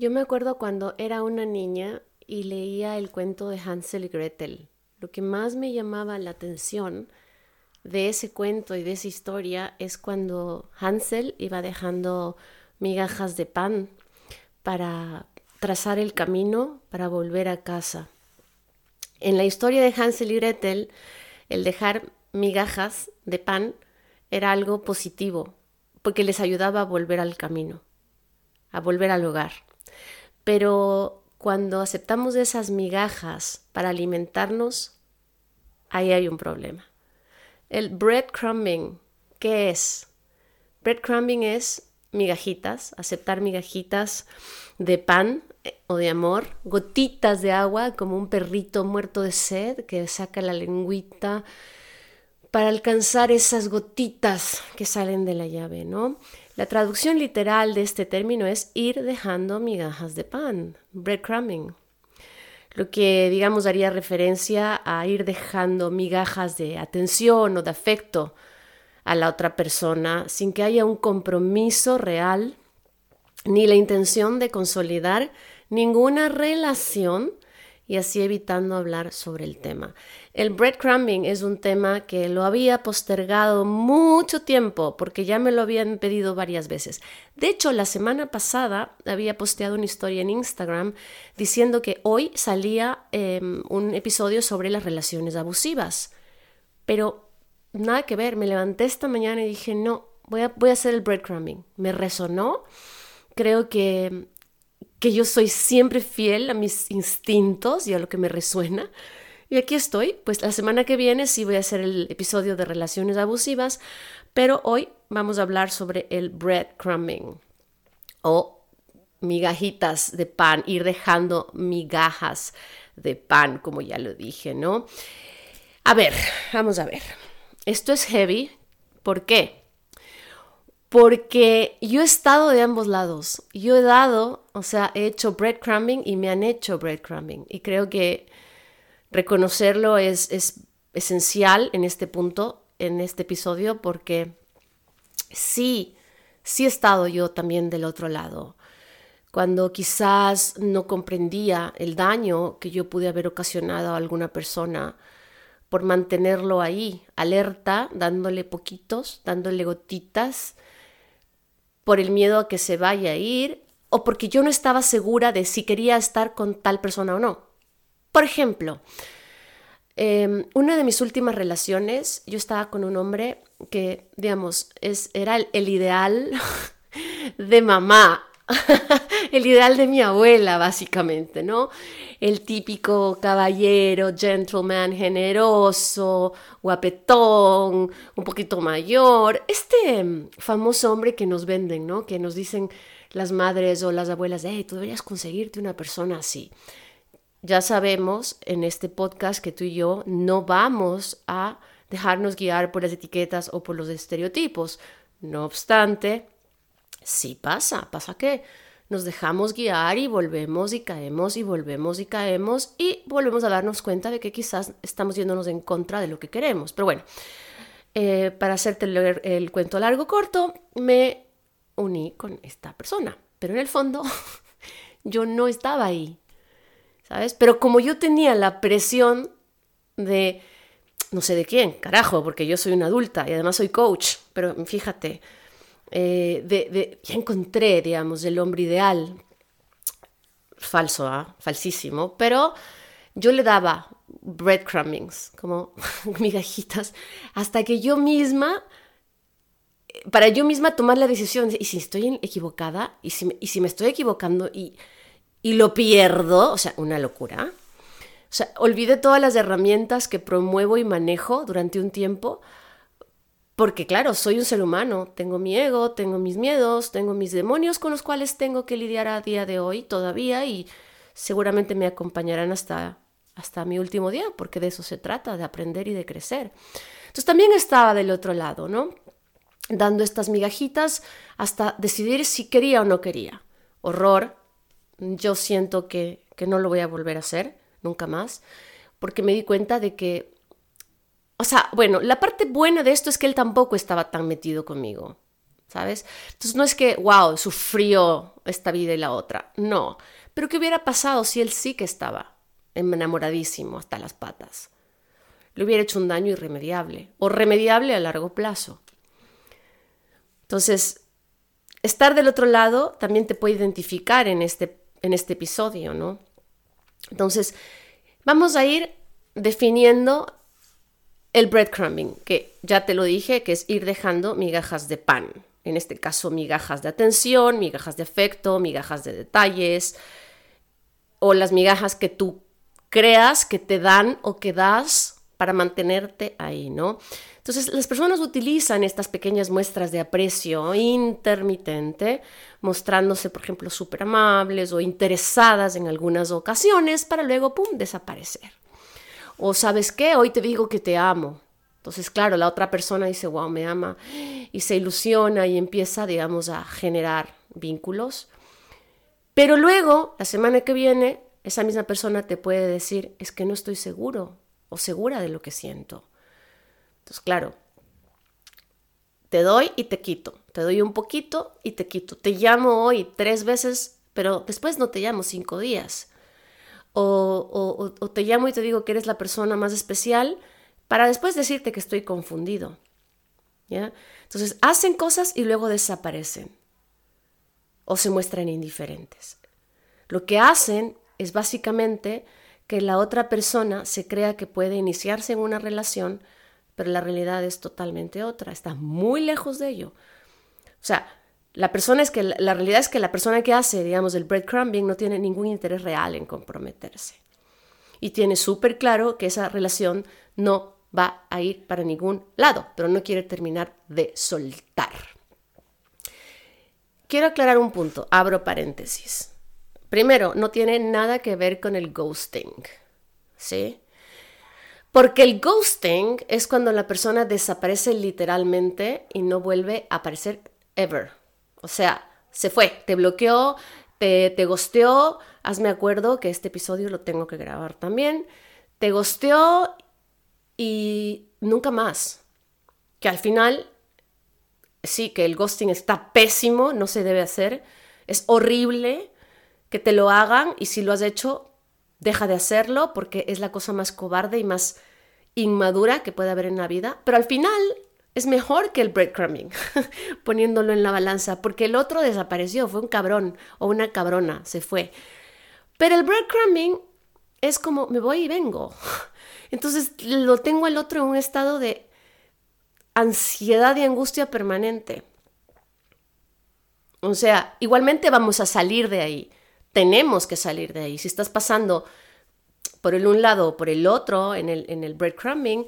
Yo me acuerdo cuando era una niña y leía el cuento de Hansel y Gretel. Lo que más me llamaba la atención de ese cuento y de esa historia es cuando Hansel iba dejando migajas de pan para trazar el camino para volver a casa. En la historia de Hansel y Gretel, el dejar migajas de pan era algo positivo, porque les ayudaba a volver al camino, a volver al hogar. Pero cuando aceptamos esas migajas para alimentarnos, ahí hay un problema. El breadcrumbing, ¿qué es? Breadcrumbing es migajitas, aceptar migajitas de pan eh, o de amor, gotitas de agua como un perrito muerto de sed que saca la lengüita para alcanzar esas gotitas que salen de la llave, ¿no? La traducción literal de este término es ir dejando migajas de pan, breadcrumbing, lo que digamos daría referencia a ir dejando migajas de atención o de afecto a la otra persona sin que haya un compromiso real ni la intención de consolidar ninguna relación y así evitando hablar sobre el tema. El breadcrumbing es un tema que lo había postergado mucho tiempo porque ya me lo habían pedido varias veces. De hecho, la semana pasada había posteado una historia en Instagram diciendo que hoy salía em, un episodio sobre las relaciones abusivas. Pero nada que ver, me levanté esta mañana y dije, no, voy a, voy a hacer el breadcrumbing. Me resonó. Creo que que yo soy siempre fiel a mis instintos y a lo que me resuena. Y aquí estoy, pues la semana que viene sí voy a hacer el episodio de relaciones abusivas, pero hoy vamos a hablar sobre el breadcrumbing o migajitas de pan, ir dejando migajas de pan, como ya lo dije, ¿no? A ver, vamos a ver. Esto es heavy. ¿Por qué? Porque yo he estado de ambos lados. Yo he dado, o sea, he hecho breadcrumbing y me han hecho breadcrumbing. Y creo que reconocerlo es, es esencial en este punto, en este episodio, porque sí, sí he estado yo también del otro lado. Cuando quizás no comprendía el daño que yo pude haber ocasionado a alguna persona por mantenerlo ahí, alerta, dándole poquitos, dándole gotitas, por el miedo a que se vaya a ir o porque yo no estaba segura de si quería estar con tal persona o no. Por ejemplo, em, una de mis últimas relaciones, yo estaba con un hombre que, digamos, es, era el ideal de mamá, el ideal de mi abuela, básicamente, ¿no? El típico caballero, gentleman, generoso, guapetón, un poquito mayor. Este mm, famoso hombre que nos venden, ¿no? Que nos dicen las madres o las abuelas, hey, tú deberías conseguirte una persona así. Ya sabemos en este podcast que tú y yo no vamos a dejarnos guiar por las etiquetas o por los estereotipos. No obstante, Sí pasa, pasa que nos dejamos guiar y volvemos y caemos y volvemos y caemos y volvemos a darnos cuenta de que quizás estamos yéndonos en contra de lo que queremos. Pero bueno, eh, para hacerte el, el cuento largo corto, me uní con esta persona, pero en el fondo yo no estaba ahí, ¿sabes? Pero como yo tenía la presión de, no sé de quién, carajo, porque yo soy una adulta y además soy coach, pero fíjate, eh, ya encontré, digamos, el hombre ideal. Falso, ¿ah? falsísimo, pero yo le daba breadcrumbings, como migajitas, hasta que yo misma, para yo misma tomar la decisión, y si estoy equivocada, y si, y si me estoy equivocando y, y lo pierdo, o sea, una locura. O sea, olvidé todas las herramientas que promuevo y manejo durante un tiempo Porque claro, soy un ser humano, tengo mi ego, tengo mis miedos, tengo mis demonios con los cuales tengo que lidiar a día de hoy todavía y seguramente me acompañarán hasta, hasta mi último día, porque de eso se trata, de aprender y de crecer. Entonces también estaba del otro lado, ¿no? Dando estas migajitas hasta decidir si quería o no quería. Horror, yo siento que, que no lo voy a volver a hacer, nunca más, porque me di cuenta de que o sea, bueno, la parte buena de esto es que él tampoco estaba tan metido conmigo, ¿sabes? Entonces no es que, wow, sufrió esta vida y la otra, no. Pero ¿qué hubiera pasado si él sí que estaba enamoradísimo hasta las patas? Le hubiera hecho un daño irremediable o remediable a largo plazo. Entonces, estar del otro lado también te puede identificar en este, en este episodio, ¿no? Entonces, vamos a ir definiendo el breadcrumbing, que ya te lo dije, que es ir dejando migajas de pan. En este caso, migajas de atención, migajas de afecto, migajas de detalles, o las migajas que tú creas que te dan o que das para mantenerte ahí, ¿no? Entonces, las personas utilizan estas pequeñas muestras de aprecio intermitente, mostrándose, por ejemplo, súper amables o interesadas en algunas ocasiones para luego, ¡pum!, desaparecer. O sabes qué, hoy te digo que te amo. Entonces, claro, la otra persona dice, wow, me ama y se ilusiona y empieza, digamos, a generar vínculos. Pero luego, la semana que viene, esa misma persona te puede decir, es que no estoy seguro o segura de lo que siento. Entonces, claro, te doy y te quito. Te doy un poquito y te quito. Te llamo hoy tres veces, pero después no te llamo cinco días o, te llamo y te digo que eres la persona más especial para después decirte que estoy confundido. ¿ya? Entonces, hacen cosas y luego desaparecen o se muestran indiferentes. Lo que hacen es básicamente que la otra persona se crea que puede iniciarse en una relación, pero la realidad es totalmente otra, está muy lejos de ello. O sea, la persona es que la realidad es que la persona que hace, digamos, el breadcrumbing no tiene ningún interés real en comprometerse. Y tiene súper claro que esa relación no va a ir para ningún lado, pero no quiere terminar de soltar. Quiero aclarar un punto, abro paréntesis. Primero, no tiene nada que ver con el ghosting, ¿sí? Porque el ghosting es cuando la persona desaparece literalmente y no vuelve a aparecer ever. O sea, se fue, te bloqueó, te, te gosteó. Hazme acuerdo que este episodio lo tengo que grabar también. Te gosteó y nunca más. Que al final, sí, que el ghosting está pésimo, no se debe hacer. Es horrible que te lo hagan y si lo has hecho, deja de hacerlo porque es la cosa más cobarde y más inmadura que puede haber en la vida. Pero al final es mejor que el breadcrumbing, poniéndolo en la balanza, porque el otro desapareció, fue un cabrón o una cabrona, se fue. Pero el breadcrumbing es como me voy y vengo. Entonces lo tengo el otro en un estado de ansiedad y angustia permanente. O sea, igualmente vamos a salir de ahí. Tenemos que salir de ahí. Si estás pasando por el un lado o por el otro en el, en el breadcrumbing,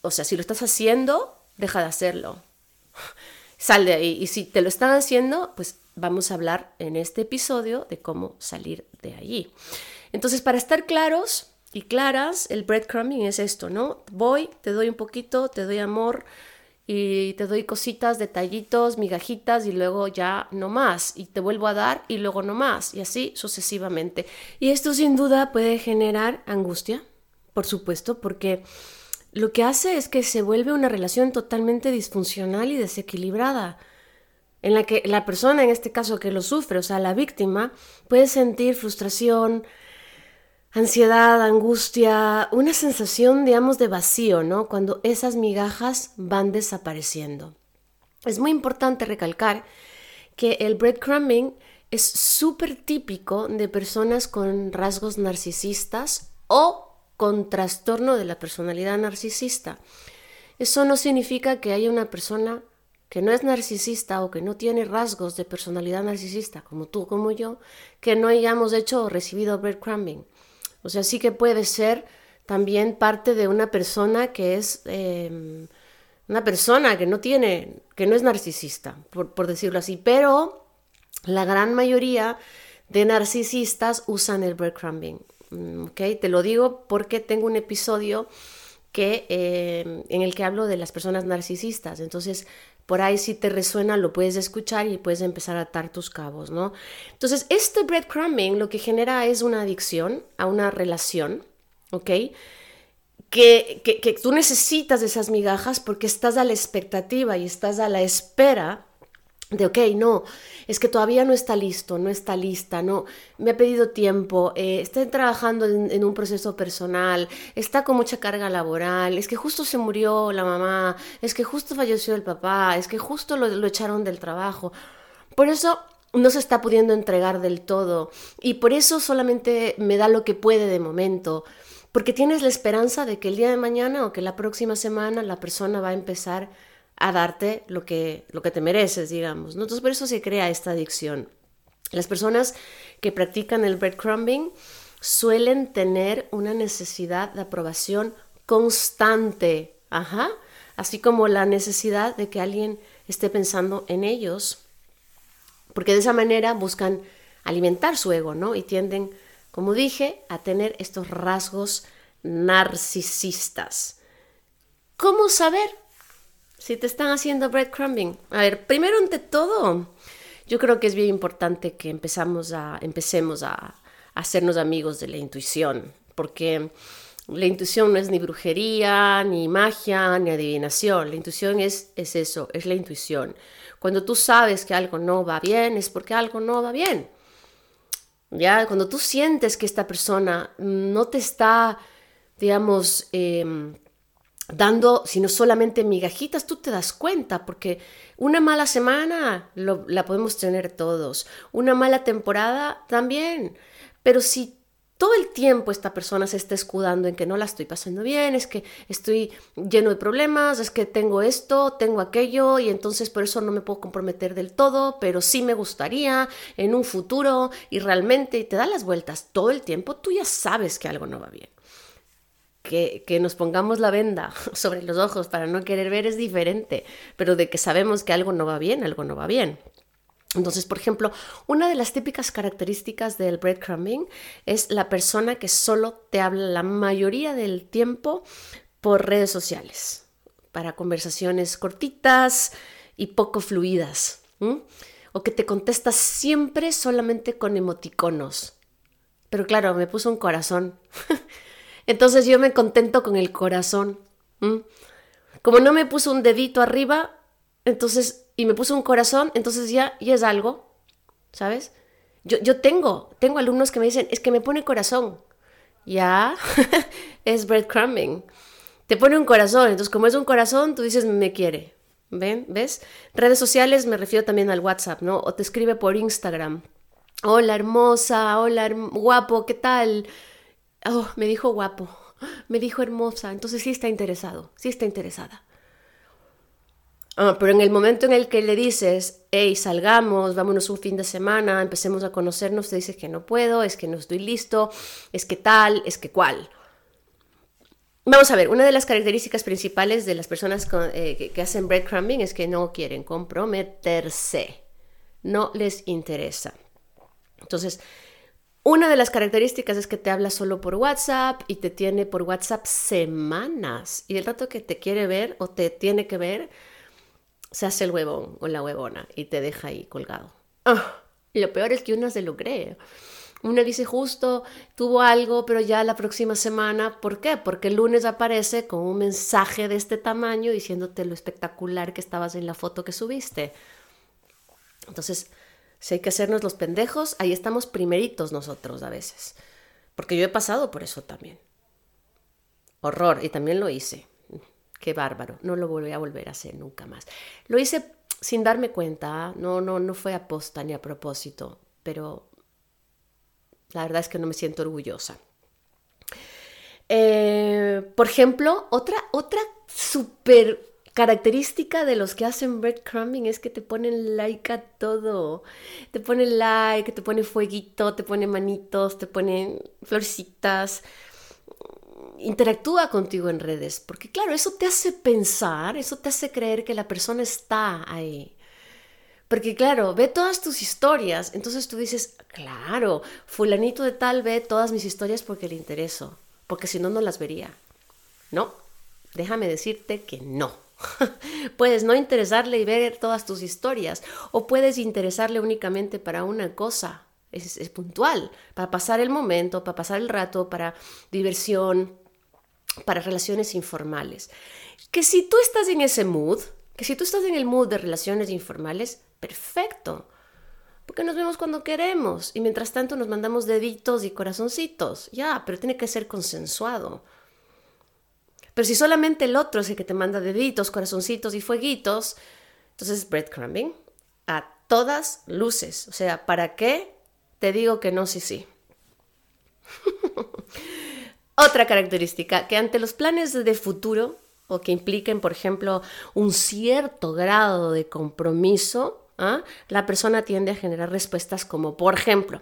o sea, si lo estás haciendo, deja de hacerlo. Sal de ahí. Y si te lo están haciendo, pues vamos a hablar en este episodio de cómo salir de allí. Entonces, para estar claros y claras, el breadcrumbing es esto, ¿no? Voy, te doy un poquito, te doy amor y te doy cositas, detallitos, migajitas y luego ya no más. Y te vuelvo a dar y luego no más. Y así sucesivamente. Y esto sin duda puede generar angustia, por supuesto, porque lo que hace es que se vuelve una relación totalmente disfuncional y desequilibrada, en la que la persona, en este caso que lo sufre, o sea, la víctima, puede sentir frustración, ansiedad, angustia, una sensación, digamos, de vacío, ¿no? Cuando esas migajas van desapareciendo. Es muy importante recalcar que el breadcrumbing es súper típico de personas con rasgos narcisistas o con trastorno de la personalidad narcisista. Eso no significa que haya una persona que no es narcisista o que no tiene rasgos de personalidad narcisista, como tú, como yo, que no hayamos hecho o recibido breadcrumbing. O sea, sí que puede ser también parte de una persona que es em, Una persona que no tiene, que no es narcisista, por, por decirlo así, pero la gran mayoría de narcisistas usan el breadcrumbing. Mm, ¿ok? Te lo digo porque tengo un episodio que, eh, en el que hablo de las personas narcisistas. Entonces, por ahí si te resuena, lo puedes escuchar y puedes empezar a atar tus cabos, ¿no? Entonces, este breadcrumbing lo que genera es una adicción a una relación, ¿ok? Que, que, que tú necesitas esas migajas porque estás a la expectativa y estás a la espera de, ok, no, es que todavía no está listo, no está lista, no, me ha pedido tiempo, eh, está trabajando en, un proceso personal, está con mucha carga laboral, es que justo se murió la mamá, es que justo falleció el papá, es que justo lo, lo echaron del trabajo. Por eso no se está pudiendo entregar del todo y por eso solamente me da lo que puede de momento. Porque tienes la esperanza de que el día de mañana o que la próxima semana la persona va a empezar a darte lo que, lo que te mereces, digamos. ¿no? Entonces por eso se crea esta adicción. Las personas que practican el breadcrumbing suelen tener una necesidad de aprobación constante, Ajá. así como la necesidad de que alguien esté pensando en ellos, porque de esa manera buscan alimentar su ego, ¿no? Y tienden, como dije, a tener estos rasgos narcisistas. ¿Cómo saber? Si te están haciendo breadcrumbing. A ver, primero ante todo, yo creo que es bien importante que empezamos a, empecemos a, hacernos amigos de la intuición, porque la intuición no es ni brujería, ni magia, ni adivinación. La intuición es, es eso, es la intuición. Cuando tú sabes que algo no va bien, es porque algo no va bien. Ya, cuando tú sientes que esta persona no te está, digamos, eh, dando, sino solamente migajitas, tú te das cuenta, porque una mala semana la podemos tener todos, una mala temporada también, pero si todo el tiempo esta persona se está escudando en que no la estoy pasando bien, es que estoy lleno de problemas, es que tengo esto, tengo aquello y entonces por eso no me puedo comprometer del todo, pero sí me gustaría en un futuro y realmente te da las vueltas todo el tiempo, tú ya sabes que algo no va bien que, nos pongamos la venda sobre los ojos para no querer ver es diferente, pero de que sabemos que algo no va bien, algo no va bien. Entonces, por ejemplo, una de las típicas características del breadcrumbing es la persona que solo te habla la mayoría del tiempo por redes sociales, para conversaciones cortitas y poco fluidas, o que te contesta siempre solamente con emoticonos. Pero claro, me puso un corazón. Entonces yo me contento con el corazón. Como no me puso un dedito arriba, entonces, y me puso un corazón, entonces ya, ya es algo, ¿sabes? Yo, yo tengo, tengo alumnos que me dicen, es que me pone corazón. Ya, es breadcrumbing. Te pone un corazón, entonces como es un corazón, tú dices, me quiere. ¿Ven? ¿Ves? Redes sociales me refiero también al WhatsApp, ¿no? O te escribe por Instagram. Hola hermosa, hola guapo, ¿qué tal? Oh, me dijo guapo, me dijo hermosa, entonces sí está interesado, sí está interesada. Ah, pero en el momento en el que le dices, hey, salgamos, vámonos un fin de semana, empecemos a conocernos, te dice que no puedo, es que no estoy listo, es que tal, es que cual. Vamos a ver, una de las características principales de las personas eh, que, que hacen breadcrumbing es que no quieren comprometerse, no les interesa. Entonces, una de las características es que te habla solo por WhatsApp y te tiene por WhatsApp semanas. Y el rato que te quiere ver o te tiene que ver, se hace el huevón o la huevona y te deja ahí colgado. Y lo peor es que una se lo cree. Una dice justo, tuvo algo, pero ya la próxima semana, ¿por qué? Porque el lunes aparece con un mensaje de este tamaño diciéndote lo espectacular que estabas en la foto que subiste. Entonces, si hay que hacernos los pendejos, ahí estamos primeritos nosotros a veces. Porque yo he pasado por eso también. Horror, y también lo hice. Qué bárbaro, no lo voy a volver a hacer nunca más. Lo hice sin darme cuenta, no, no, no fue a posta ni a propósito, pero la verdad es que no me siento orgullosa. Eh, por ejemplo, otra, otra súper característica de los que hacen breadcrumbing es que te ponen like a todo. Te ponen like, te ponen fueguito, te ponen manitos, te ponen florcitas. interactúa contigo en redes, porque claro, eso te hace pensar, eso te hace creer que la persona está ahí. Porque claro, ve todas tus historias, entonces tú dices, claro, fulanito de tal ve todas mis historias porque le intereso, porque si no, no las vería. No, déjame decirte que no. puedes no interesarle y ver todas tus historias, o puedes interesarle únicamente para una cosa, es, puntual, para pasar el momento, para pasar el rato, para diversión, para relaciones informales. Que si tú estás en ese mood, que si tú estás en el mood de relaciones informales, perfecto. Porque nos vemos cuando queremos y mientras tanto nos mandamos deditos y corazoncitos. Ya, pero tiene que ser consensuado. Pero si solamente el otro es el que te manda deditos, corazoncitos y fueguitos, entonces breadcrumbing a todas luces. O sea, ¿para qué te digo que no, sí, sí? Otra característica, que ante los planes de futuro o que impliquen, por ejemplo, un cierto grado de compromiso, ¿ah? la persona tiende a generar respuestas como, por ejemplo,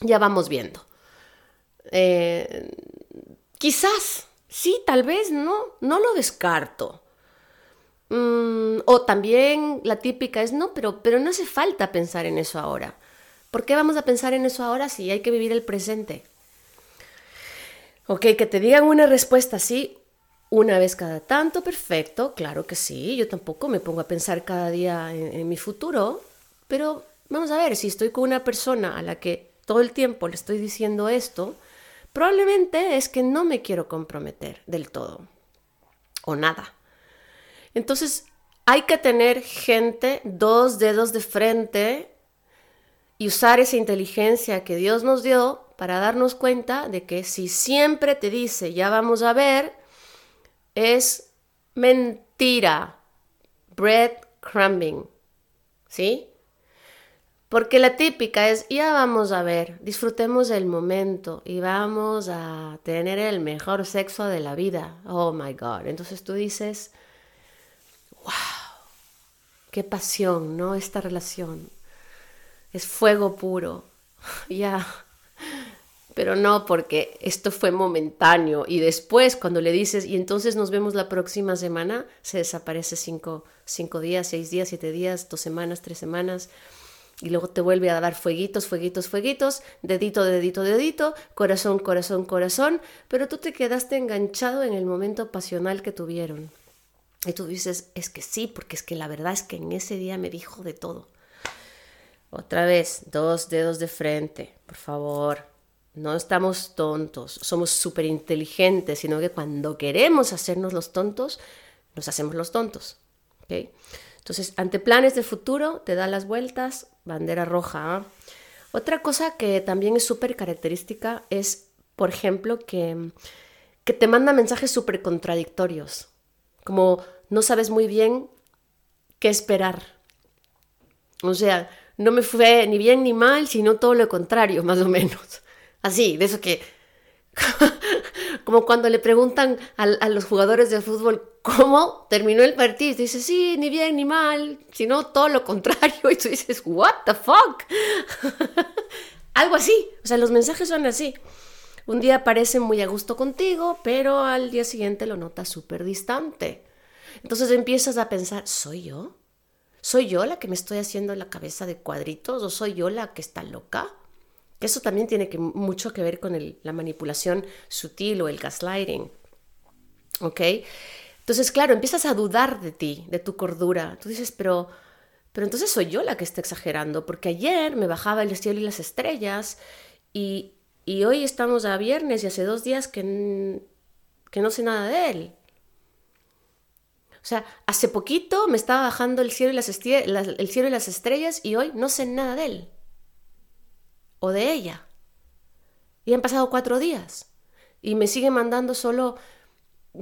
ya vamos viendo. Eh, quizás, sí, tal vez no, no lo descarto. Mm, o también la típica es, no, pero, pero no hace falta pensar en eso ahora. ¿Por qué vamos a pensar en eso ahora si hay que vivir el presente? Ok, que te digan una respuesta así una vez cada tanto, perfecto, claro que sí, yo tampoco me pongo a pensar cada día en, mi futuro, pero vamos a ver, si estoy con una persona a la que todo el tiempo le estoy diciendo esto, probablemente es que no me quiero comprometer del todo o nada. Entonces, hay que tener gente dos dedos de frente y usar esa inteligencia que Dios nos dio para darnos cuenta de que si siempre te dice, ya vamos a ver, es mentira. Breadcrumbing. ¿Sí? Porque la típica es, ya vamos a ver, disfrutemos el momento y vamos a tener el mejor sexo de la vida. Oh my God. Entonces tú dices, wow, qué pasión, ¿no? Esta relación. Es fuego puro. Ya pero no porque esto fue momentáneo y después cuando le dices y entonces nos vemos la próxima semana, se desaparece cinco, cinco días, seis días, siete días, dos semanas, tres semanas y luego te vuelve a dar fueguitos, fueguitos, fueguitos, dedito, dedito, dedito, corazón, corazón, corazón, pero tú te quedaste enganchado en el momento pasional que tuvieron. Y tú dices, es que sí, porque es que la verdad es que en ese día me dijo de todo. Otra vez, dos dedos de frente, por favor, no estamos tontos, somos súper inteligentes, sino que cuando queremos hacernos los tontos, nos hacemos los tontos. Entonces, ante planes de futuro, te da las vueltas, bandera roja. ¿ah? Otra cosa que también es súper característica es, por ejemplo, que, que te manda mensajes súper contradictorios, como no sabes muy bien qué esperar. O sea, no me fue ni bien ni mal, sino todo lo contrario, más o menos. Así, de eso que... como cuando le preguntan a, los jugadores de fútbol cómo terminó el partido, dice, sí, ni bien ni mal, sino todo lo contrario, y tú dices, what the fuck? Algo así, o sea, los mensajes son así. Un día parecen muy a gusto contigo, pero al día siguiente lo notas súper distante. Entonces empiezas a pensar, ¿soy yo? ¿Soy yo la que me estoy haciendo la cabeza de cuadritos o soy yo la que está loca? Eso también tiene que, mucho que ver con la manipulación sutil o el gaslighting. ¿Ok? Entonces, claro, empiezas a dudar de ti, de tu cordura. Tú dices, pero, pero entonces soy yo la que está exagerando, porque ayer me bajaba el cielo y las estrellas y, y hoy estamos a viernes y hace dos días que, que no sé nada de él. O sea, hace poquito me estaba bajando el cielo, y las el cielo y las estrellas y hoy no sé nada de él o de ella. Y han pasado cuatro días y me sigue mandando solo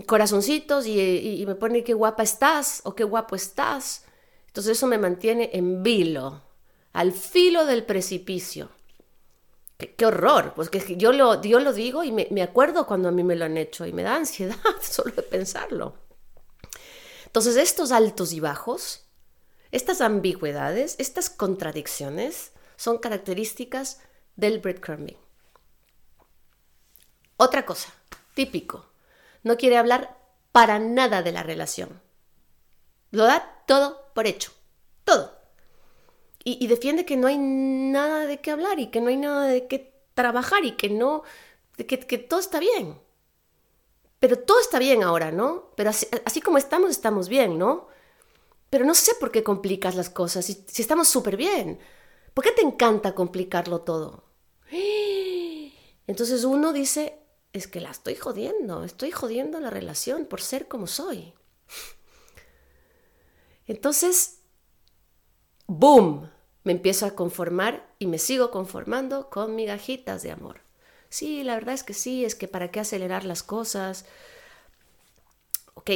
corazoncitos y, me pone qué guapa estás o qué guapo estás. Entonces eso me mantiene en vilo, al filo del precipicio. Qué, horror, pues que yo lo, yo lo digo y me, me acuerdo cuando a mí me lo han hecho y me da ansiedad solo de pensarlo. Entonces estos altos y bajos, estas ambigüedades, estas contradicciones, son características del breadcrumbing. Otra cosa, típico. No quiere hablar para nada de la relación. Lo da todo por hecho. Todo. Y, defiende que no hay nada de qué hablar y que no hay nada de qué trabajar y que no. que, todo está bien. Pero todo está bien ahora, ¿no? Pero así, como estamos, estamos bien, ¿no? Pero no sé por qué complicas las cosas si, si estamos súper bien. ¿Por qué te encanta complicarlo todo? Entonces uno dice, es que la estoy jodiendo, estoy jodiendo la relación por ser como soy. Entonces, ¡boom! Me empiezo a conformar y me sigo conformando con migajitas de amor. Sí, la verdad es que sí, es que para qué acelerar las cosas. Ok,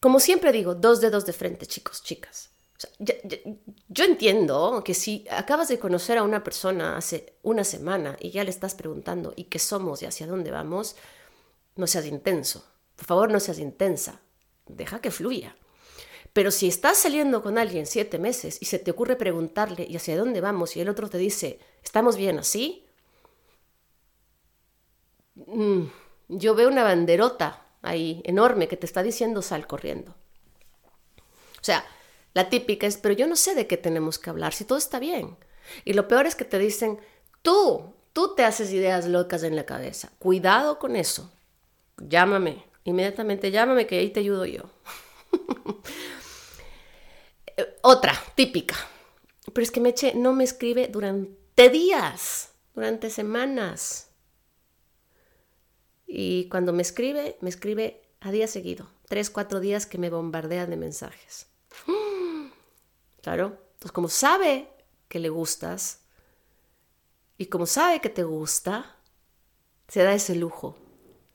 como siempre digo, dos dedos de frente, chicos, chicas. Yo entiendo que si acabas de conocer a una persona hace una semana y ya le estás preguntando y qué somos y hacia dónde vamos, no seas intenso. Por favor, no seas intensa. Deja que fluya. Pero si estás saliendo con alguien siete meses y se te ocurre preguntarle y hacia dónde vamos y el otro te dice, ¿estamos bien así? Mm, yo veo una banderota ahí enorme que te está diciendo sal corriendo. O sea, la típica es, pero yo no sé de qué tenemos que hablar, si todo está bien. Y lo peor es que te dicen, tú, tú te haces ideas locas en la cabeza. Cuidado con eso. Llámame, inmediatamente llámame que ahí te ayudo yo. Eh, otra, típica. Pero es que Meche no me escribe durante días, durante semanas. Y cuando me escribe, me escribe a día seguido, tres, cuatro días que me bombardean de mensajes. Claro, pues como sabe que le gustas y como sabe que te gusta, se da ese lujo.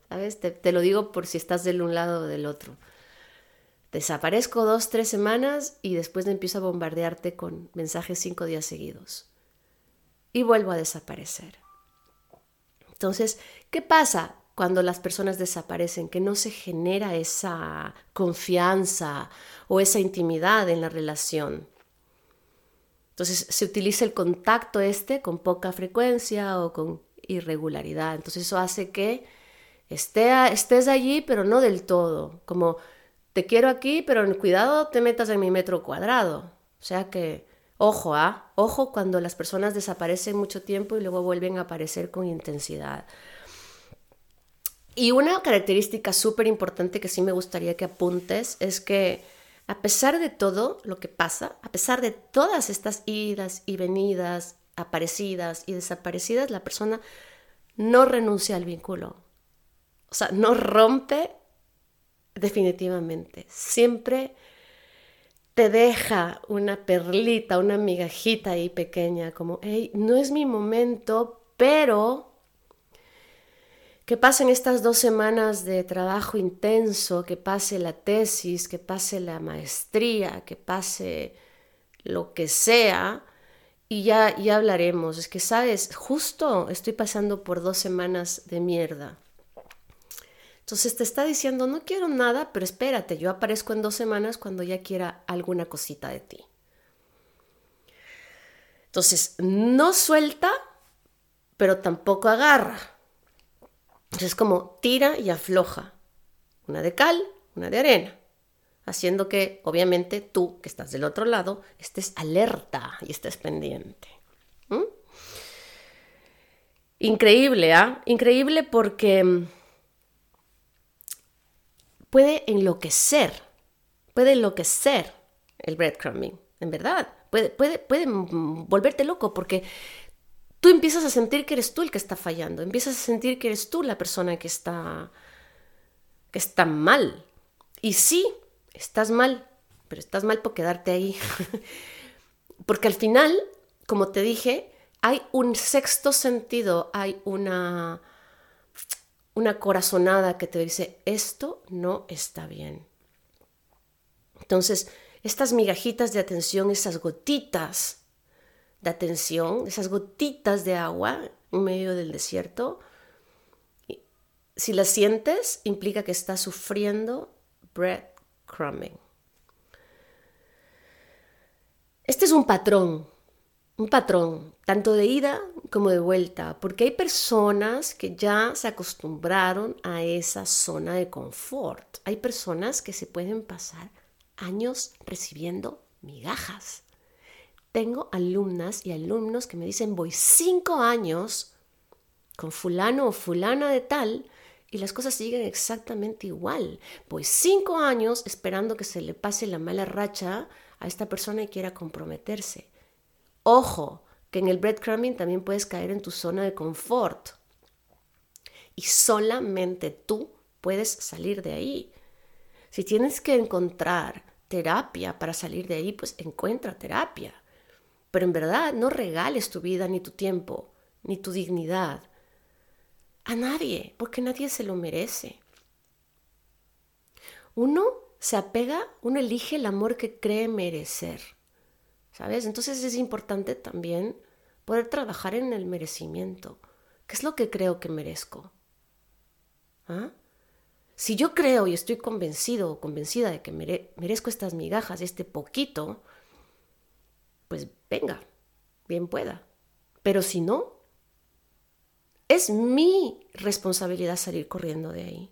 ¿Sabes? Te, te lo digo por si estás del un lado o del otro. Desaparezco dos, tres semanas y después empiezo a bombardearte con mensajes cinco días seguidos. Y vuelvo a desaparecer. Entonces, ¿qué pasa? cuando las personas desaparecen, que no se genera esa confianza o esa intimidad en la relación. Entonces se utiliza el contacto este con poca frecuencia o con irregularidad. Entonces eso hace que esté, estés allí, pero no del todo. Como te quiero aquí, pero cuidado te metas en mi metro cuadrado. O sea que, ojo, ¿ah? Ojo cuando las personas desaparecen mucho tiempo y luego vuelven a aparecer con intensidad. Y una característica súper importante que sí me gustaría que apuntes es que a pesar de todo lo que pasa, a pesar de todas estas idas y venidas, aparecidas y desaparecidas, la persona no renuncia al vínculo. O sea, no rompe definitivamente. Siempre te deja una perlita, una migajita ahí pequeña, como, hey, no es mi momento, pero que pasen estas dos semanas de trabajo intenso, que pase la tesis, que pase la maestría, que pase lo que sea, y ya, ya hablaremos. Es que, sabes, justo estoy pasando por dos semanas de mierda. Entonces te está diciendo, no quiero nada, pero espérate, yo aparezco en dos semanas cuando ya quiera alguna cosita de ti. Entonces, no suelta, pero tampoco agarra. Es como tira y afloja, una de cal, una de arena, haciendo que obviamente tú, que estás del otro lado, estés alerta y estés pendiente. Increíble, ¿ah? Increíble porque mm, puede enloquecer, puede enloquecer el breadcrumbing, en verdad. Puede, puede, puede volverte loco porque tú empiezas a sentir que eres tú el que está fallando, empiezas a sentir que eres tú la persona que está, que está mal. Y sí, estás mal, pero estás mal por quedarte ahí. Porque al final, como te dije, hay un sexto sentido, hay una, una corazonada que te dice, esto no está bien. Entonces, estas migajitas de atención, esas gotitas, de atención, esas gotitas de agua en medio del desierto, si las sientes, implica que estás sufriendo breadcrumbing. Este es un patrón, un patrón, tanto de ida como de vuelta, porque hay personas que ya se acostumbraron a esa zona de confort. Hay personas que se pueden pasar años recibiendo migajas. Tengo alumnas y alumnos que me dicen, voy cinco años con fulano o fulana de tal y las cosas siguen exactamente igual. Voy cinco años esperando que se le pase la mala racha a esta persona y quiera comprometerse. Ojo, que en el breadcrumbing también puedes caer en tu zona de confort. Y solamente tú puedes salir de ahí. Si tienes que encontrar terapia para salir de ahí, pues encuentra terapia. Pero en verdad no regales tu vida, ni tu tiempo, ni tu dignidad a nadie, porque nadie se lo merece. Uno se apega, uno elige el amor que cree merecer. ¿Sabes? Entonces es importante también poder trabajar en el merecimiento. ¿Qué es lo que creo que merezco? ¿Ah? Si yo creo y estoy convencido o convencida de que merezco estas migajas, este poquito, pues venga, bien pueda. Pero si no, es mi responsabilidad salir corriendo de ahí.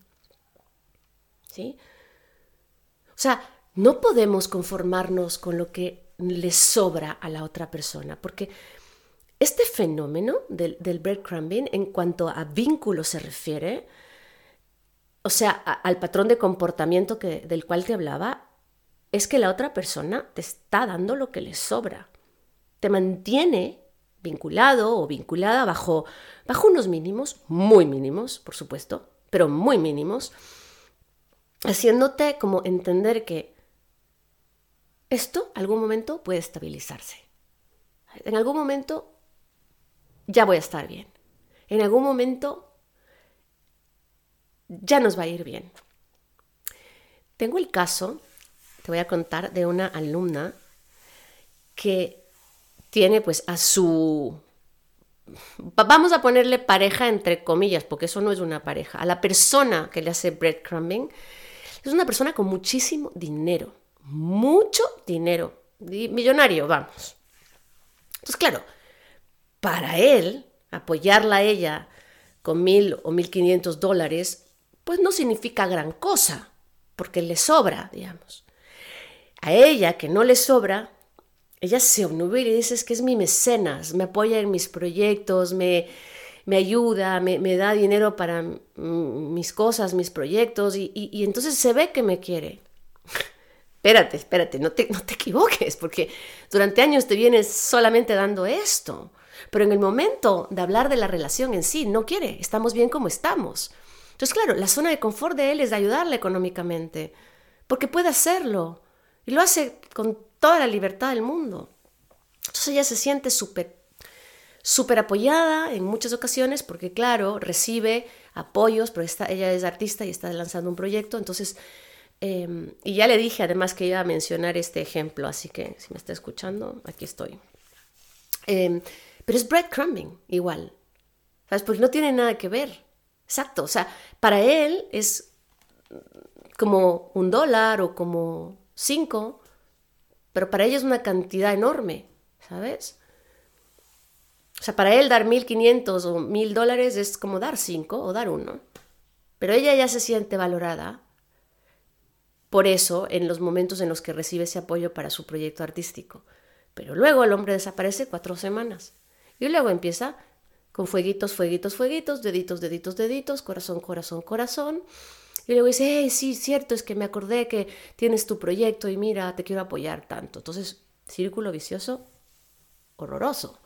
¿Sí? O sea, no podemos conformarnos con lo que le sobra a la otra persona, porque este fenómeno del, del breadcrumbing en cuanto a vínculo se refiere, o sea, al patrón de comportamiento que, del cual te hablaba, es que la otra persona te está dando lo que le sobra, te mantiene vinculado o vinculada bajo, bajo unos mínimos, muy mínimos, por supuesto, pero muy mínimos, haciéndote como entender que esto algún momento puede estabilizarse. En algún momento ya voy a estar bien. En algún momento ya nos va a ir bien. Tengo el caso, te voy a contar, de una alumna que tiene pues a su... Vamos a ponerle pareja entre comillas, porque eso no es una pareja. A la persona que le hace breadcrumbing es una persona con muchísimo dinero mucho dinero, millonario, vamos. Entonces, claro, para él, apoyarla a ella con mil o mil quinientos dólares, pues no significa gran cosa, porque le sobra, digamos. A ella, que no le sobra, ella se obnubila y dice que es mi mecenas, me apoya en mis proyectos, me, me ayuda, me, da dinero para mis cosas, mis proyectos, y entonces se ve que me quiere espérate, espérate, no te, no te equivoques, porque durante años te vienes solamente dando esto. Pero en el momento de hablar de la relación en sí, no quiere, estamos bien como estamos. Entonces, claro, la zona de confort de él es de ayudarle económicamente, porque puede hacerlo. Y lo hace con toda la libertad del mundo. Entonces ella se siente súper súper apoyada en muchas ocasiones porque claro, recibe apoyos, pero está, ella es artista y está lanzando un proyecto, entonces Em, y ya le dije además que iba a mencionar este ejemplo, así que si me está escuchando, aquí estoy. Em, pero es breadcrumbing igual, ¿sabes? Porque no tiene nada que ver. Exacto, o sea, para él es como un dólar o como cinco, pero para ella es una cantidad enorme, ¿sabes? O sea, para él dar mil quinientos o mil dólares es como dar cinco o dar uno. Pero ella ya se siente valorada por eso en los momentos en los que recibe ese apoyo para su proyecto artístico. Pero luego el hombre desaparece cuatro semanas y luego empieza con fueguitos, fueguitos, fueguitos, deditos, deditos, deditos, corazón, corazón, corazón. Y luego dice, hey, sí, cierto, es que me acordé que tienes tu proyecto y mira, te quiero apoyar tanto. Entonces, círculo vicioso horroroso.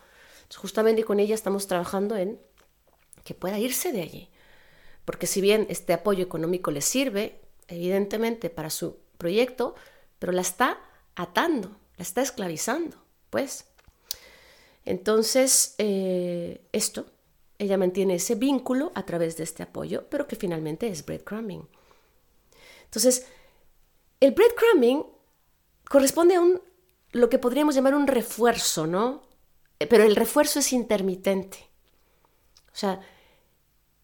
justamente con ella estamos trabajando en que pueda irse de allí. Porque si bien este apoyo económico le sirve, evidentemente, para su proyecto, pero la está atando, la está esclavizando, pues. Entonces, eh, esto, ella mantiene ese vínculo a través de este apoyo, pero que finalmente es breadcrumbing. Entonces, el breadcrumbing corresponde a un, lo que podríamos llamar un refuerzo, ¿no? Pero el refuerzo es intermitente. O sea,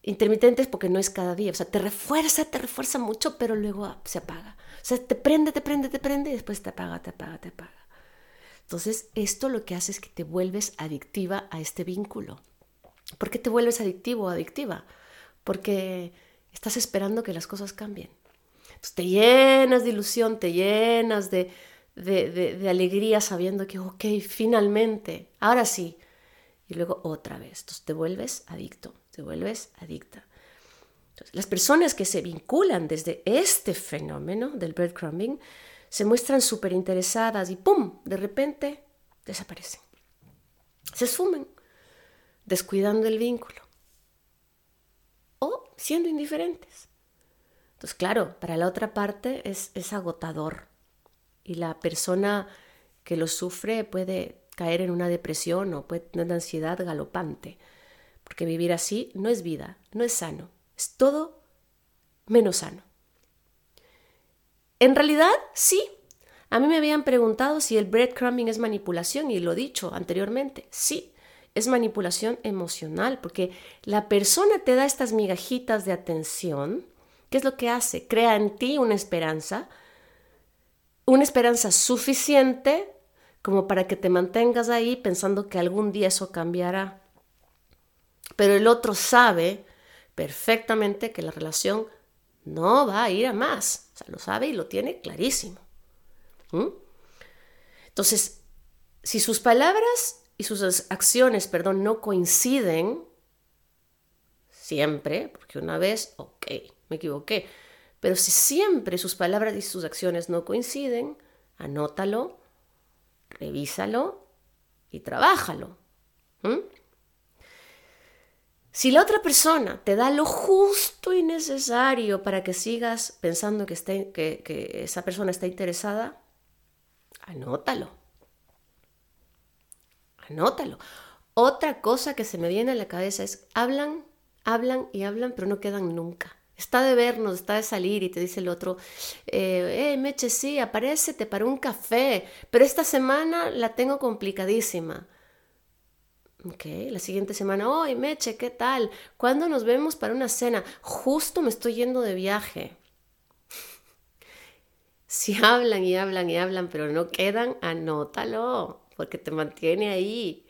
intermitentes porque no es cada día, o sea, te refuerza, te refuerza mucho, pero luego se apaga. O sea, te prende, te prende, te prende y después te apaga, te apaga, te apaga. Entonces, esto lo que hace es que te vuelves adictiva a este vínculo. ¿Por qué te vuelves adictivo o adictiva? Porque estás esperando que las cosas cambien. Entonces, te llenas de ilusión, te llenas de, de, alegría sabiendo que, ok, finalmente, ahora sí. Y luego otra vez. Entonces, te vuelves adicto, te vuelves adicta. las personas que se vinculan desde este fenómeno del breadcrumbing se muestran súper interesadas y ¡pum! De repente desaparecen. Se esfuman, descuidando el vínculo o siendo indiferentes. Entonces, claro, para la otra parte es, agotador y la persona que lo sufre puede caer en una depresión o puede tener una ansiedad galopante, porque vivir así no es vida, no es sano, es todo menos sano. En realidad, sí. A mí me habían preguntado si el breadcrumbing es manipulación y lo he dicho anteriormente. Sí, es manipulación emocional porque la persona te da estas migajitas de atención. ¿Qué es lo que hace? Crea en ti una esperanza, una esperanza suficiente como para que te mantengas ahí pensando que algún día eso cambiará. Pero el otro sabe perfectamente que la relación no va a ir a más. O sea, lo sabe y lo tiene clarísimo. ¿Mm? Entonces, si sus palabras y sus acciones, perdón, no coinciden, siempre, porque una vez, ok, me equivoqué, pero si siempre sus palabras y sus acciones no coinciden, anótalo, revísalo y trabájalo. Si la otra persona te da lo justo y necesario para que sigas pensando que, que, esa persona está interesada, anótalo. Anótalo. Otra cosa que se me viene a la cabeza es, hablan, hablan y hablan, pero no quedan nunca. Está de vernos, está de salir y te dice el otro, eh, eh Meche, sí, aparécete para un café, pero esta semana la tengo complicadísima. Ok, la siguiente semana, oye, Meche, ¿qué tal? ¿Cuándo nos vemos para una cena? Justo me estoy yendo de viaje. si hablan y hablan y hablan, pero no quedan, anótalo, porque te mantiene ahí,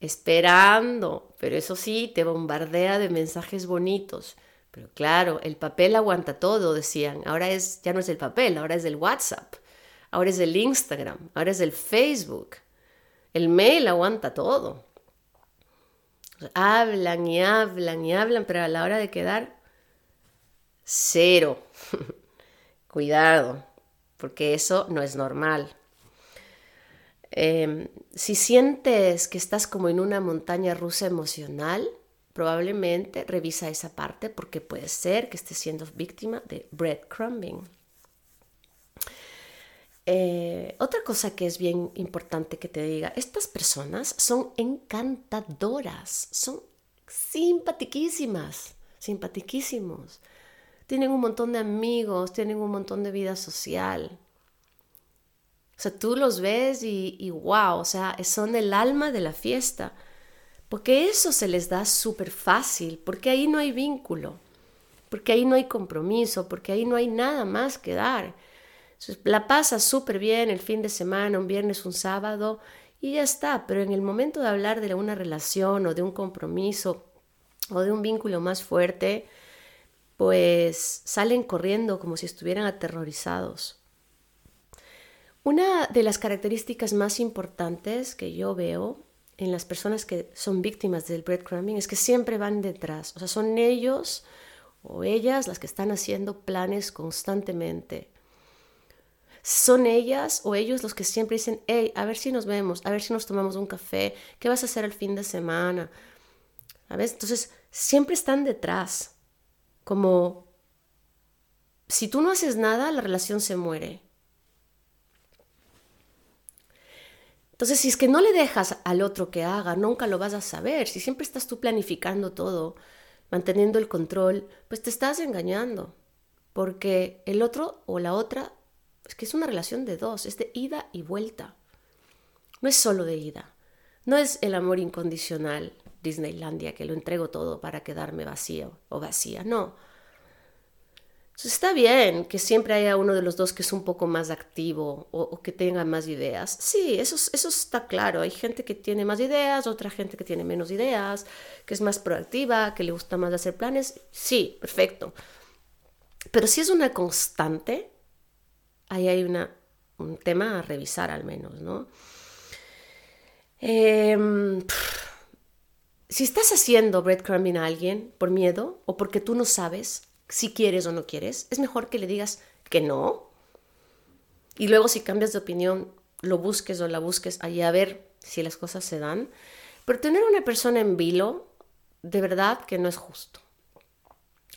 esperando. Pero eso sí, te bombardea de mensajes bonitos. Pero claro, el papel aguanta todo, decían. Ahora es, ya no es el papel, ahora es el WhatsApp, ahora es el Instagram, ahora es el Facebook. El mail aguanta todo hablan y hablan y hablan, pero a la hora de quedar, cero. Cuidado, porque eso no es normal. Em, si sientes que estás como en una montaña rusa emocional, probablemente revisa esa parte porque puede ser que estés siendo víctima de breadcrumbing. Eh, otra cosa que es bien importante que te diga, estas personas son encantadoras, son simpatiquísimas, simpatiquísimos. Tienen un montón de amigos, tienen un montón de vida social. O sea, tú los ves y, y wow, o sea, son el alma de la fiesta. Porque eso se les da súper fácil, porque ahí no hay vínculo, porque ahí no hay compromiso, porque ahí no hay nada más que dar la pasa súper bien el fin de semana, un viernes, un sábado, y ya está. Pero en el momento de hablar de una relación o de un compromiso o de un vínculo más fuerte, pues salen corriendo como si estuvieran aterrorizados. Una de las características más importantes que yo veo en las personas que son víctimas del breadcrumbing es que siempre van detrás, o sea, son ellos o ellas las que están haciendo planes constantemente son ellas o ellos los que siempre dicen, hey, a ver si nos vemos, a ver si nos tomamos un café, ¿qué vas a hacer el fin de semana? ¿Sabes? Entonces, siempre están detrás, como si tú no haces nada, la relación se muere. Entonces, si es que no le dejas al otro que haga, nunca lo vas a saber. Si siempre estás tú planificando todo, manteniendo el control, pues te estás engañando. Porque el otro o la otra es que es una relación de dos, es de ida y vuelta. No es solo de ida. No es el amor incondicional Disneylandia que lo entrego todo para quedarme vacío o vacía. No. Está bien que siempre haya uno de los dos que es un poco más activo o, que tenga más ideas. Sí, eso, eso está claro. Hay gente que tiene más ideas, otra gente que tiene menos ideas, que es más proactiva, que le gusta más hacer planes. Sí, perfecto. Pero si es una constante, ahí hay una, un tema a revisar al menos, ¿no? Em, si estás haciendo breadcrumbing a alguien por miedo o porque tú no sabes, si quieres o no quieres, es mejor que le digas que no. Y luego si cambias de opinión, lo busques o la busques allí a ver si las cosas se dan. Pero tener una persona en vilo, de verdad que no es justo.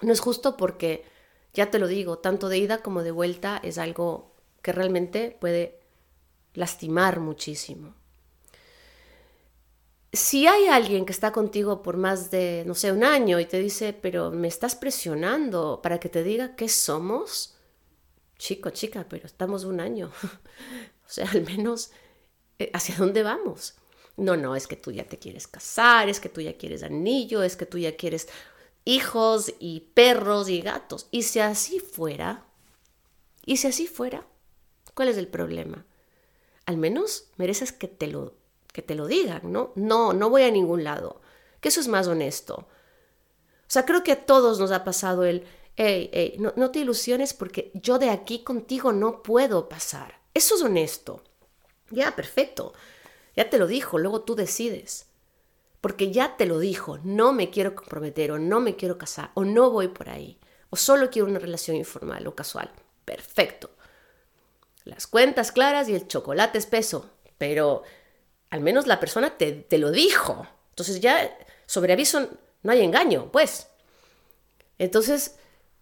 No es justo porque, ya te lo digo, tanto de ida como de vuelta es algo que realmente puede lastimar muchísimo si hay alguien que está contigo por más de, no sé, un año y te dice, pero me estás presionando para que te diga qué somos, chico, chica, pero estamos un año. o sea, al menos, eh, ¿hacia dónde vamos? No, no, es que tú ya te quieres casar, es que tú ya quieres anillo, es que tú ya quieres hijos y perros y gatos. Y si así fuera, y si así fuera, ¿cuál es el problema? Al menos mereces que te lo que te lo digan, ¿no? No, no voy a ningún lado. Que eso es más honesto. O sea, creo que a todos nos ha pasado el, hey, hey, no, no te ilusiones porque yo de aquí contigo no puedo pasar. Eso es honesto. Ya, perfecto. Ya te lo dijo, luego tú decides. Porque ya te lo dijo, no me quiero comprometer o no me quiero casar o no voy por ahí o solo quiero una relación informal o casual. Perfecto. Las cuentas claras y el chocolate espeso. Pero al menos la persona te, lo dijo. Entonces ya sobre aviso no hay engaño, pues. Entonces,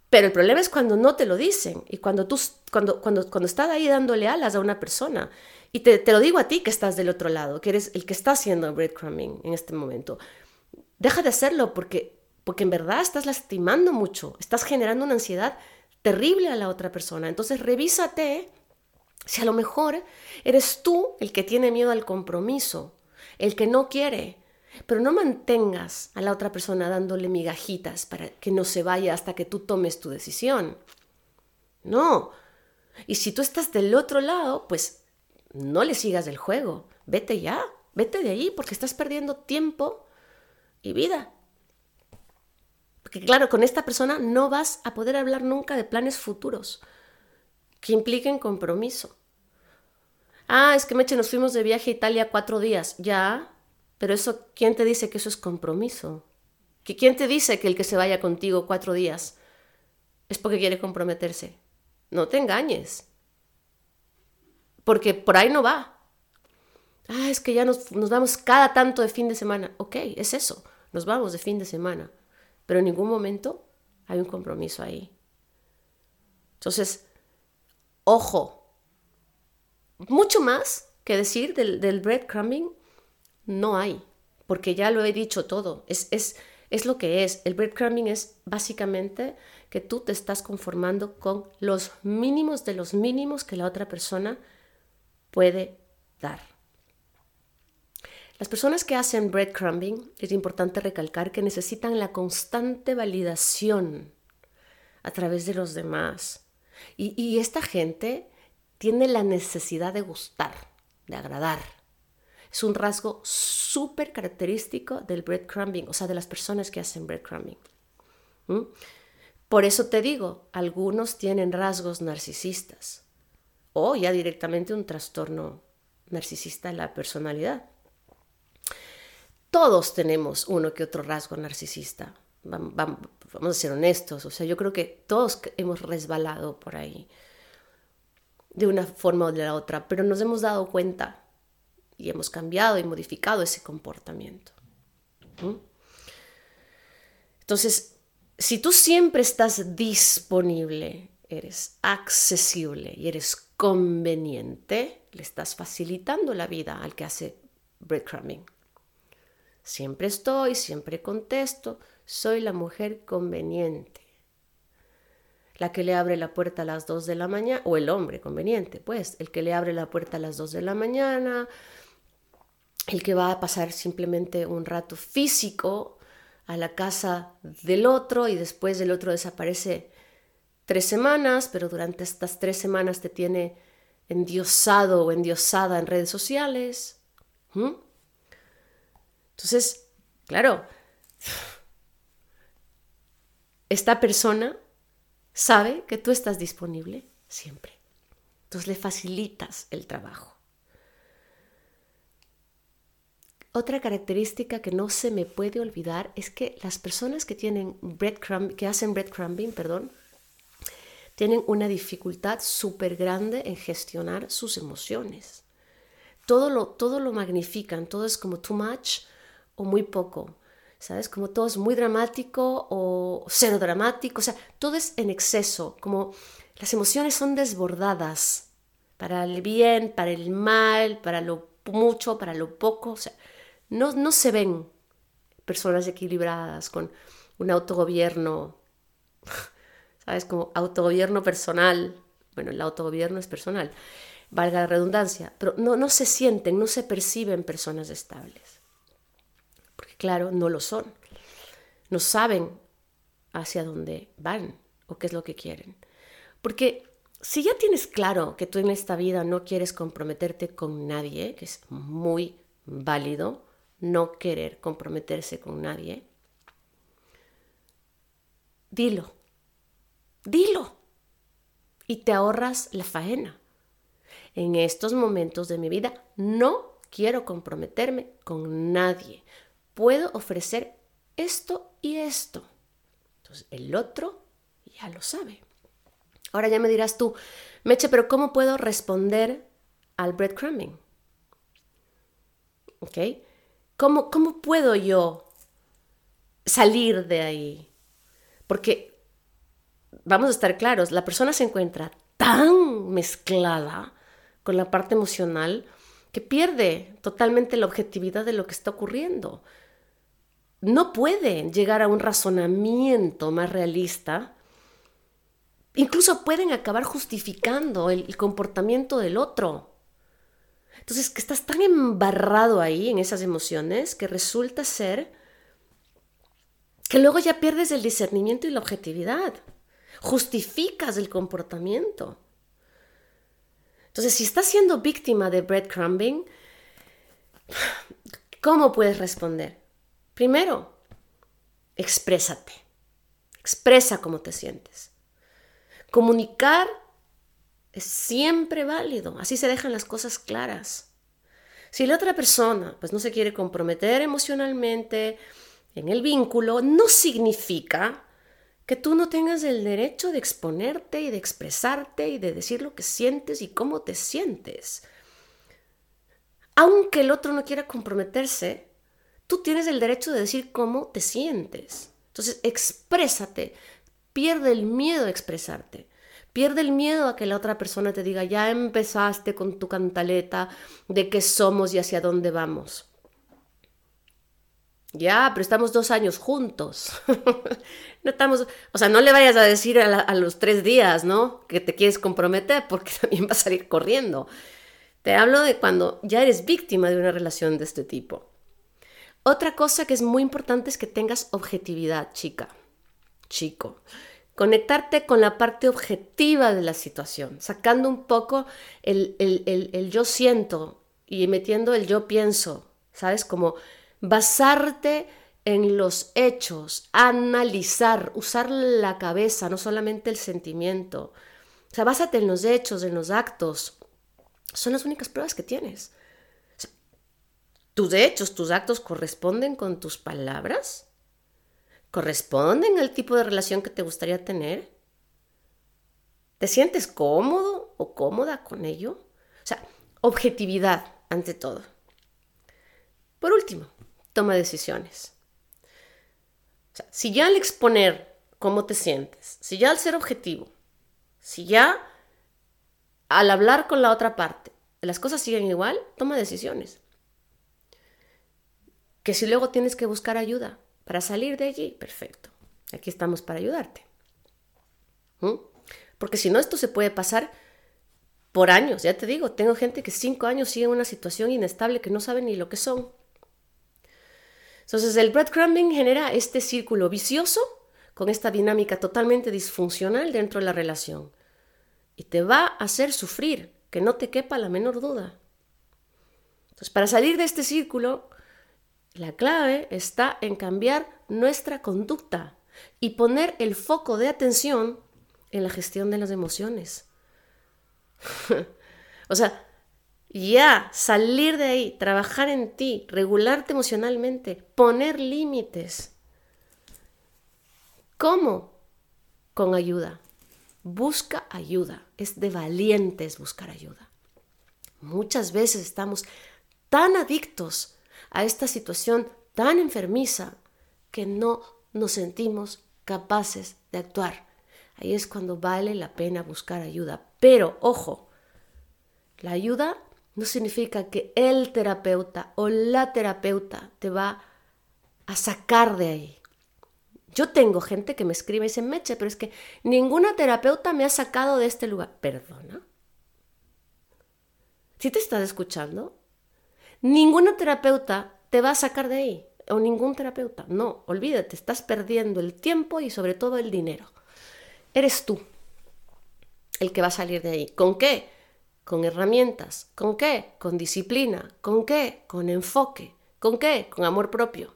pero el problema es cuando no te lo dicen y cuando tú, cuando, cuando, cuando estás ahí dándole alas a una persona. Y te, te, lo digo a ti que estás del otro lado, que eres el que está haciendo breadcrumbing en este momento. Deja de hacerlo porque, porque en verdad estás lastimando mucho, estás generando una ansiedad terrible a la otra persona. Entonces revísate si a lo mejor eres tú el que tiene miedo al compromiso, el que no quiere, pero no mantengas a la otra persona dándole migajitas para que no se vaya hasta que tú tomes tu decisión. No. Y si tú estás del otro lado, pues no le sigas el juego. Vete ya, vete de ahí porque estás perdiendo tiempo y vida. Porque claro, con esta persona no vas a poder hablar nunca de planes futuros que impliquen compromiso. Ah, es que Meche, nos fuimos de viaje a Italia cuatro días. Ya, pero eso, ¿quién te dice que eso es compromiso? ¿Que ¿Quién te dice que el que se vaya contigo cuatro días es porque quiere comprometerse? No te engañes. Porque por ahí no va. Ah, es que ya nos, nos vamos cada tanto de fin de semana. Ok, es eso. Nos vamos de fin de semana. Pero en ningún momento hay un compromiso ahí. Entonces, Ojo, mucho más que decir del, breadcrumbing no hay, porque ya lo he dicho todo. Es, es, es lo que es. El breadcrumbing es básicamente que tú te estás conformando con los mínimos de los mínimos que la otra persona puede dar. Las personas que hacen breadcrumbing, es importante recalcar que necesitan la constante validación a través de los demás, y, esta gente tiene la necesidad de gustar, de agradar. Es un rasgo súper característico del breadcrumbing, o sea, de las personas que hacen breadcrumbing. Por eso te digo, algunos tienen rasgos narcisistas o ya directamente un trastorno narcisista en la personalidad. Todos tenemos uno que otro rasgo narcisista vamos, a ser honestos, o sea, yo creo que todos hemos resbalado por ahí de una forma o de la otra, pero nos hemos dado cuenta y hemos cambiado y modificado ese comportamiento. Entonces, si tú siempre estás disponible, eres accesible y eres conveniente, le estás facilitando la vida al que hace breadcrumbing. Siempre estoy, siempre contesto, soy la mujer conveniente. La que le abre la puerta a las 2 de la mañana, o el hombre conveniente, pues, el que le abre la puerta a las 2 de la mañana, el que va a pasar simplemente un rato físico a la casa del otro y después el otro desaparece tres semanas, pero durante estas tres semanas te tiene endiosado o endiosada en redes sociales. Entonces, claro, esta persona sabe que tú estás disponible siempre. Entonces le facilitas el trabajo. Otra característica que no se me puede olvidar es que las personas que tienen breadcrumb, que hacen breadcrumbing, perdón, tienen una dificultad súper grande en gestionar sus emociones. Todo lo, todo lo magnifican, todo es como too much o muy poco. ¿Sabes? Como todo es muy dramático o cero dramático. O sea, todo es en exceso. Como las emociones son desbordadas. Para el bien, para el mal, para lo mucho, para lo poco. O sea, no, no se ven personas equilibradas con un autogobierno ¿sabes? Como autogobierno personal. Bueno, el autogobierno es personal, valga la redundancia, pero no, no se sienten, no se perciben personas estables. Claro, no lo son. No saben hacia dónde van o qué es lo que quieren. Porque si ya tienes claro que tú en esta vida no quieres comprometerte con nadie, que es muy válido no querer comprometerse con nadie, dilo, Dilo. Y te ahorras la faena. En estos momentos de mi vida no quiero comprometerme con nadie. Puedo ofrecer esto y esto. Entonces el otro ya lo sabe. Ahora ya me dirás tú, Meche, pero ¿cómo puedo responder al breadcrumbing? ¿Ok? ¿Cómo, ¿Cómo puedo yo salir de ahí? Porque vamos a estar claros, la persona se encuentra tan mezclada con la parte emocional que pierde totalmente la objetividad de lo que está ocurriendo. No puede llegar a un razonamiento más realista. Incluso pueden acabar justificando el, el comportamiento del otro. Entonces, que estás tan embarrado ahí en esas emociones que resulta ser que luego ya pierdes el discernimiento y la objetividad justificas el comportamiento. Entonces, si estás siendo víctima de breadcrumbing, ¿cómo puedes responder? Primero, exprésate. Expresa cómo te sientes. Comunicar es siempre válido, así se dejan las cosas claras. Si la otra persona pues no se quiere comprometer emocionalmente en el vínculo, no significa que tú no tengas el derecho de exponerte y de expresarte y de decir lo que sientes y cómo te sientes. Aunque el otro no quiera comprometerse, tú tienes el derecho de decir cómo te sientes. Entonces, exprésate, pierde el miedo a expresarte. Pierde el miedo a que la otra persona te diga, ya empezaste con tu cantaleta de qué somos y hacia dónde vamos. Ya, pero estamos dos años juntos. no estamos, o sea, no le vayas a decir a, los tres días, ¿no? Que te quieres comprometer porque también va a salir corriendo. Te hablo de cuando ya eres víctima de una relación de este tipo. Otra cosa que es muy importante es que tengas objetividad, chica, chico. Conectarte con la parte objetiva de la situación, sacando un poco el, el, el yo siento y metiendo el yo pienso, ¿sabes? Como basarte en los hechos, analizar, usar la cabeza, no solamente el sentimiento. O sea, básate en los hechos, en los actos. Son las únicas pruebas que tienes. Tus hechos, tus actos corresponden con tus palabras. ¿Corresponden al tipo de relación que te gustaría tener? ¿Te sientes cómodo o cómoda con ello? O sea, objetividad ante todo. Por último, toma decisiones. si ya al exponer cómo te sientes, si ya al ser objetivo, si ya al hablar con la otra parte, las cosas siguen igual, toma decisiones. Que si luego tienes que buscar ayuda para salir de allí, perfecto. Aquí estamos para ayudarte. ¿Mm? Porque si no, esto se puede pasar por años. Ya te digo, tengo gente que cinco años sigue en una situación inestable que no sabe ni lo que son. Entonces el breadcrumbing genera este círculo vicioso con esta dinámica totalmente disfuncional dentro de la relación. Y te va a hacer sufrir, que no te quepa la menor duda. Entonces, para salir de este círculo, la clave está en cambiar nuestra conducta y poner el foco de atención en la gestión de las emociones. o sea, ya salir de ahí, trabajar en ti, regularte emocionalmente, poner límites. ¿Cómo? Con ayuda. Busca ayuda. Es de valientes buscar ayuda. Muchas veces estamos tan adictos a esta situación tan enfermiza que no nos sentimos capaces de actuar. Ahí es cuando vale la pena buscar ayuda. Pero, ojo, la ayuda no significa que el terapeuta o la terapeuta te va a sacar de ahí. Yo tengo gente que me escribe y dice, Meche, pero es que ninguna terapeuta me ha sacado de este lugar. Perdona. ¿Sí te estás escuchando? Ninguna terapeuta te va a sacar de ahí. O ningún terapeuta. No, olvídate, estás perdiendo el tiempo y sobre todo el dinero. Eres tú el que va a salir de ahí. ¿Con qué? Con herramientas. ¿Con qué? Con disciplina. ¿Con qué? Con enfoque. ¿Con qué? Con amor propio.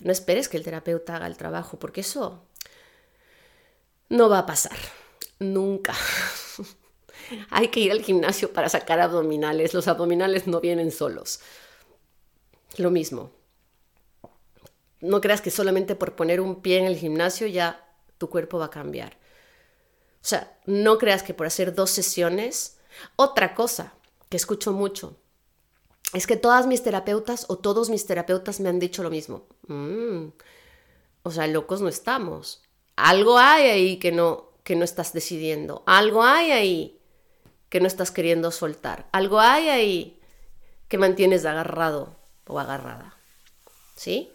No esperes que el terapeuta haga el trabajo, porque eso no va a pasar. Nunca. Hay que ir al gimnasio para sacar abdominales. Los abdominales no vienen solos. Lo mismo. No creas que solamente por poner un pie en el gimnasio ya tu cuerpo va a cambiar. O sea, no creas que por hacer dos sesiones. Otra cosa que escucho mucho es que todas mis terapeutas o todos mis terapeutas me han dicho lo mismo. Mm, o sea, locos no estamos. Algo hay ahí que no, que no estás decidiendo. Algo hay ahí que no estás queriendo soltar. Algo hay ahí que mantienes agarrado o agarrada. ¿Sí?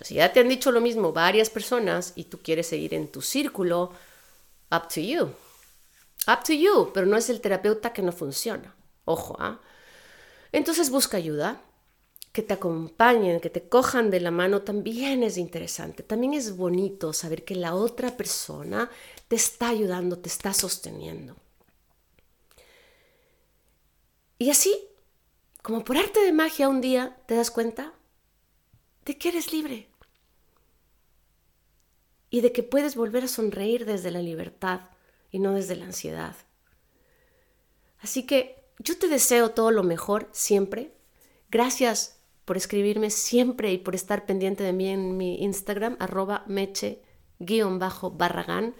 O si ya te han dicho lo mismo varias personas y tú quieres seguir en tu círculo, up to you. Up to you, pero no es el terapeuta que no funciona. Ojo, ¿ah? Entonces busca ayuda, que te acompañen, que te cojan de la mano, también es interesante. También es bonito saber que la otra persona te está ayudando, te está sosteniendo. Y así, como por arte de magia, un día te das cuenta de que eres libre y de que puedes volver a sonreír desde la libertad y no desde la ansiedad. Así que yo te deseo todo lo mejor siempre. Gracias por escribirme siempre y por estar pendiente de mí en mi Instagram, arroba meche-barragán.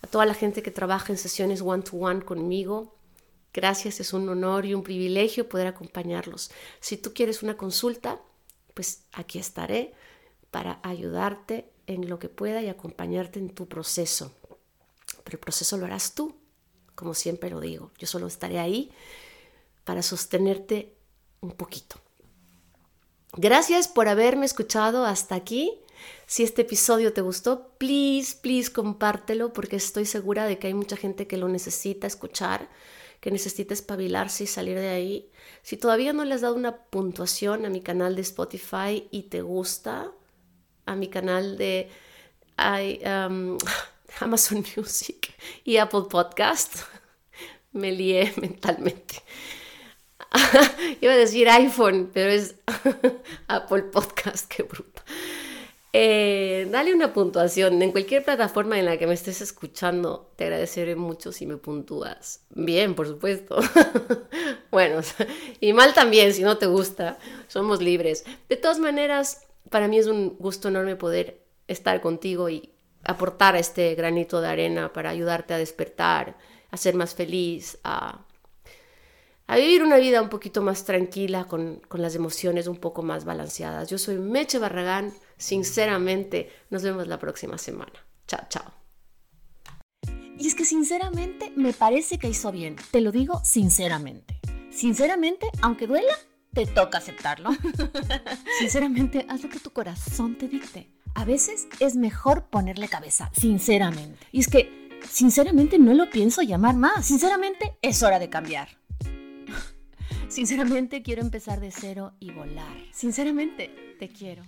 A toda la gente que trabaja en sesiones one-to-one -one conmigo, gracias, es un honor y un privilegio poder acompañarlos. Si tú quieres una consulta, pues aquí estaré para ayudarte en lo que pueda y acompañarte en tu proceso. Pero el proceso lo harás tú, como siempre lo digo. Yo solo estaré ahí para sostenerte un poquito. Gracias por haberme escuchado hasta aquí. Si este episodio te gustó, please, please compártelo porque estoy segura de que hay mucha gente que lo necesita escuchar, que necesita espabilarse y salir de ahí. Si todavía no le has dado una puntuación a mi canal de Spotify y te gusta, a mi canal de Amazon Music y Apple Podcast, me lié mentalmente. Iba a decir iPhone, pero es Apple Podcast, qué bruto. Eh, dale una puntuación en cualquier plataforma en la que me estés escuchando. Te agradeceré mucho si me puntúas. Bien, por supuesto. bueno, y mal también si no te gusta. Somos libres. De todas maneras, para mí es un gusto enorme poder estar contigo y aportar este granito de arena para ayudarte a despertar, a ser más feliz, a a vivir una vida un poquito más tranquila, con, con, las emociones un poco más balanceadas. Yo soy Meche Barragán, sinceramente, nos vemos la próxima semana. Chao, chao. Y es que sinceramente me parece que hizo bien, te lo digo sinceramente. Sinceramente, aunque duela, te toca aceptarlo. sinceramente, haz lo que tu corazón te dicte. A veces es mejor ponerle cabeza, sinceramente. Y es que, sinceramente, no lo pienso llamar más. Sinceramente, es hora de cambiar. Sinceramente quiero empezar de cero y volar. Sinceramente, te quiero.